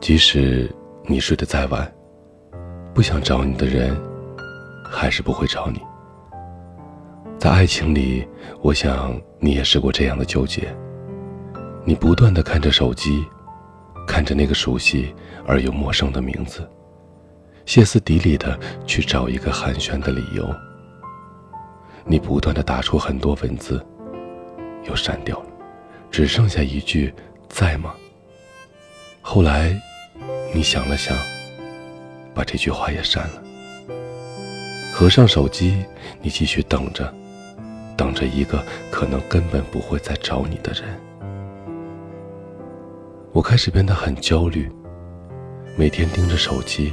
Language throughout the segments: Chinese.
即使你睡得再晚，不想找你的人，还是不会找你。在爱情里，我想你也试过这样的纠结。你不断的看着手机，看着那个熟悉而又陌生的名字，歇斯底里的去找一个寒暄的理由。你不断的打出很多文字，又删掉了，只剩下一句“在吗？”后来，你想了想，把这句话也删了。合上手机，你继续等着。等着一个可能根本不会再找你的人，我开始变得很焦虑，每天盯着手机，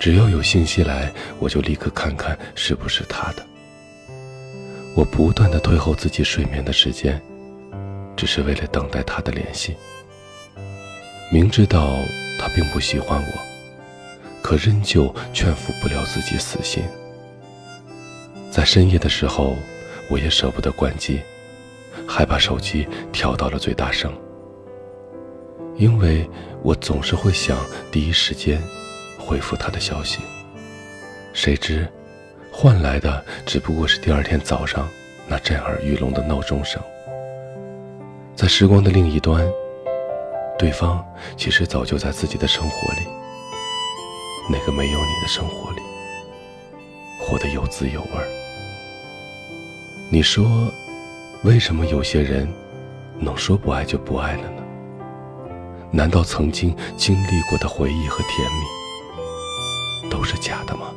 只要有信息来，我就立刻看看是不是他的。我不断的推后自己睡眠的时间，只是为了等待他的联系。明知道他并不喜欢我，可仍旧劝服不了自己死心。在深夜的时候。我也舍不得关机，还把手机调到了最大声，因为我总是会想第一时间回复他的消息。谁知，换来的只不过是第二天早上那震耳欲聋的闹钟声。在时光的另一端，对方其实早就在自己的生活里，那个没有你的生活里，活得有滋有味。你说，为什么有些人能说不爱就不爱了呢？难道曾经经历过的回忆和甜蜜都是假的吗？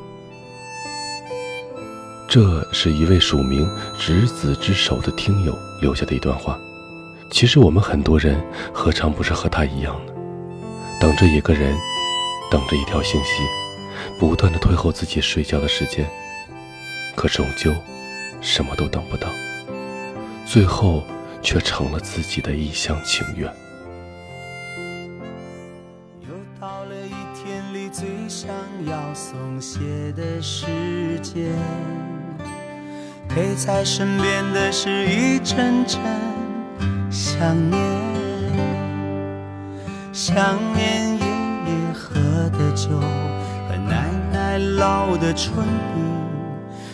这是一位署名“执子之手”的听友留下的一段话。其实我们很多人何尝不是和他一样呢？等着一个人，等着一条信息，不断的推后自己睡觉的时间，可终究。什么都等不到，最后却成了自己的一厢情愿。又到了一天里最想要松懈的时间，陪在身边的是一阵阵想念，想念爷爷喝的酒和奶奶烙的春饼。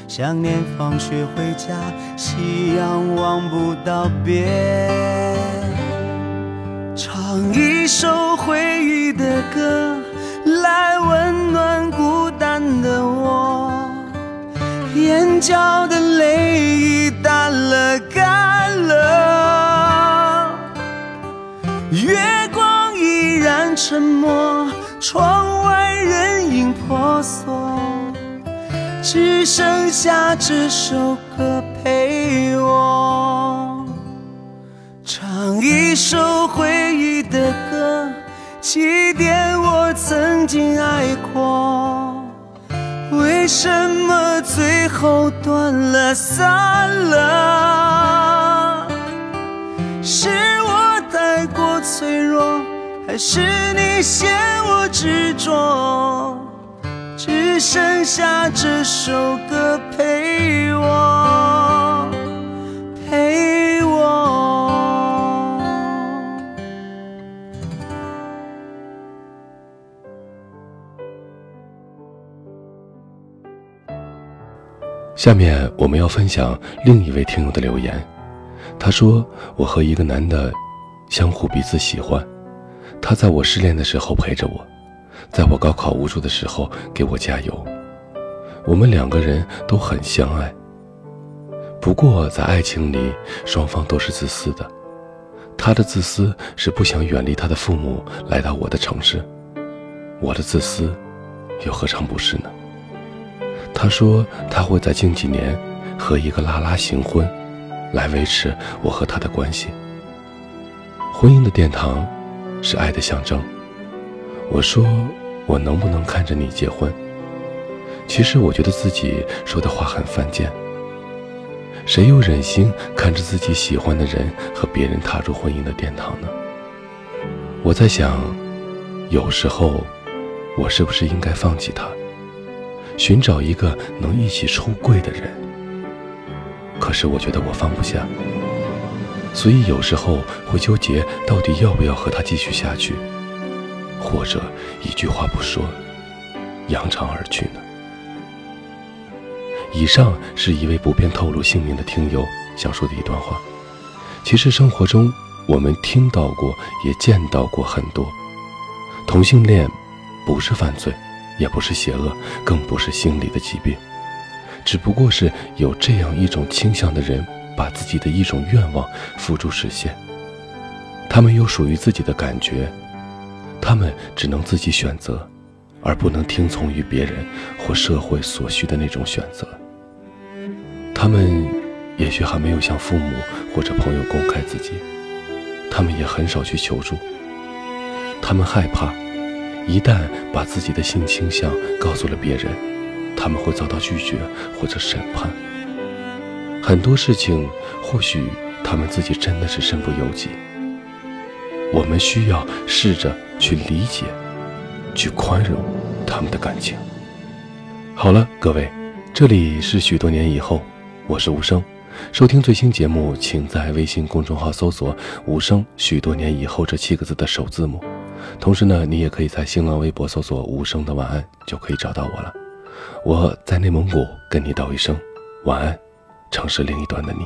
想念放学回家，夕阳望不到边。唱一首回忆的歌，来温暖孤单的我。眼角剩下这首歌陪我，唱一首回忆的歌，祭奠我曾经爱过。为什么最后断了散了？是我太过脆弱，还是你嫌我执着？下这首歌陪我，陪我。下面我们要分享另一位听友的留言。他说：“我和一个男的相互彼此喜欢，他在我失恋的时候陪着我。”在我高考无助的时候给我加油，我们两个人都很相爱。不过在爱情里，双方都是自私的。他的自私是不想远离他的父母来到我的城市，我的自私又何尝不是呢？他说他会在近几年和一个拉拉行婚，来维持我和他的关系。婚姻的殿堂是爱的象征。我说：“我能不能看着你结婚？”其实我觉得自己说的话很犯贱。谁又忍心看着自己喜欢的人和别人踏入婚姻的殿堂呢？我在想，有时候我是不是应该放弃他，寻找一个能一起出柜的人？可是我觉得我放不下，所以有时候会纠结，到底要不要和他继续下去。或者一句话不说，扬长而去呢？以上是一位不便透露姓名的听友想说的一段话。其实生活中，我们听到过，也见到过很多同性恋，不是犯罪，也不是邪恶，更不是心理的疾病，只不过是有这样一种倾向的人，把自己的一种愿望付诸实现。他们有属于自己的感觉，他们只能自己选择，而不能听从于别人或社会所需的那种选择。他们也许还没有向父母或者朋友公开自己，他们也很少去求助。他们害怕，一旦把自己的性倾向告诉了别人，他们会遭到拒绝或者审判。很多事情，或许他们自己真的是身不由己。我们需要试着去理解，去宽容他们的感情。好了，各位，这里是许多年以后，我是无声。收听最新节目，请在微信公众号搜索“无声”，许多年以后这七个字的首字母。同时呢，你也可以在新浪微博搜索“无声的晚安”，就可以找到我了。我在内蒙古跟你道一声晚安，城市另一端的你。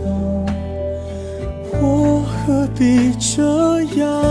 我何必这样？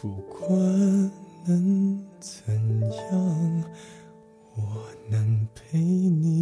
不管能怎样我能陪你